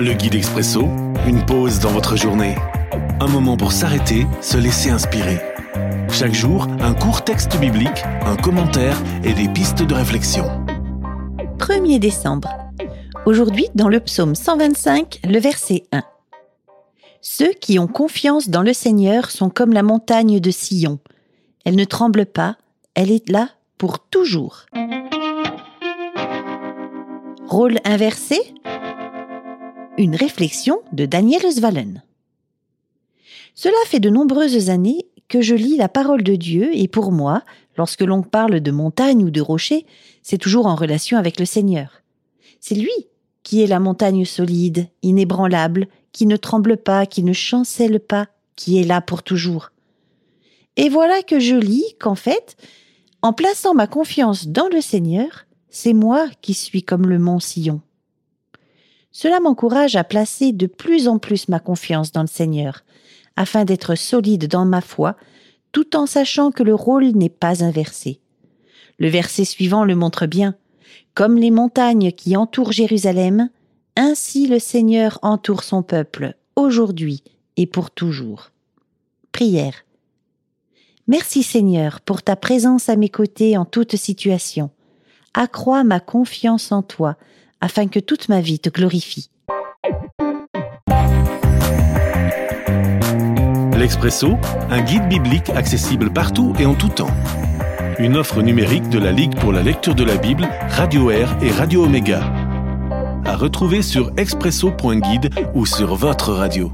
Le guide expresso, une pause dans votre journée. Un moment pour s'arrêter, se laisser inspirer. Chaque jour, un court texte biblique, un commentaire et des pistes de réflexion. 1er décembre. Aujourd'hui, dans le psaume 125, le verset 1. Ceux qui ont confiance dans le Seigneur sont comme la montagne de Sion. Elle ne tremble pas, elle est là pour toujours. Rôle inversé Une réflexion de Daniel Svalen. Cela fait de nombreuses années que je lis la parole de Dieu et pour moi, lorsque l'on parle de montagne ou de rocher, c'est toujours en relation avec le Seigneur. C'est lui qui est la montagne solide, inébranlable, qui ne tremble pas, qui ne chancelle pas, qui est là pour toujours. Et voilà que je lis qu'en fait, en plaçant ma confiance dans le Seigneur, c'est moi qui suis comme le mont Sillon. Cela m'encourage à placer de plus en plus ma confiance dans le Seigneur, afin d'être solide dans ma foi, tout en sachant que le rôle n'est pas inversé. Le verset suivant le montre bien. Comme les montagnes qui entourent Jérusalem, ainsi le Seigneur entoure son peuple, aujourd'hui et pour toujours. Prière. Merci Seigneur pour ta présence à mes côtés en toute situation. Accrois ma confiance en toi, afin que toute ma vie te glorifie. L'Expresso, un guide biblique accessible partout et en tout temps. Une offre numérique de la Ligue pour la lecture de la Bible, Radio Air et Radio Omega. À retrouver sur expresso.guide ou sur votre radio.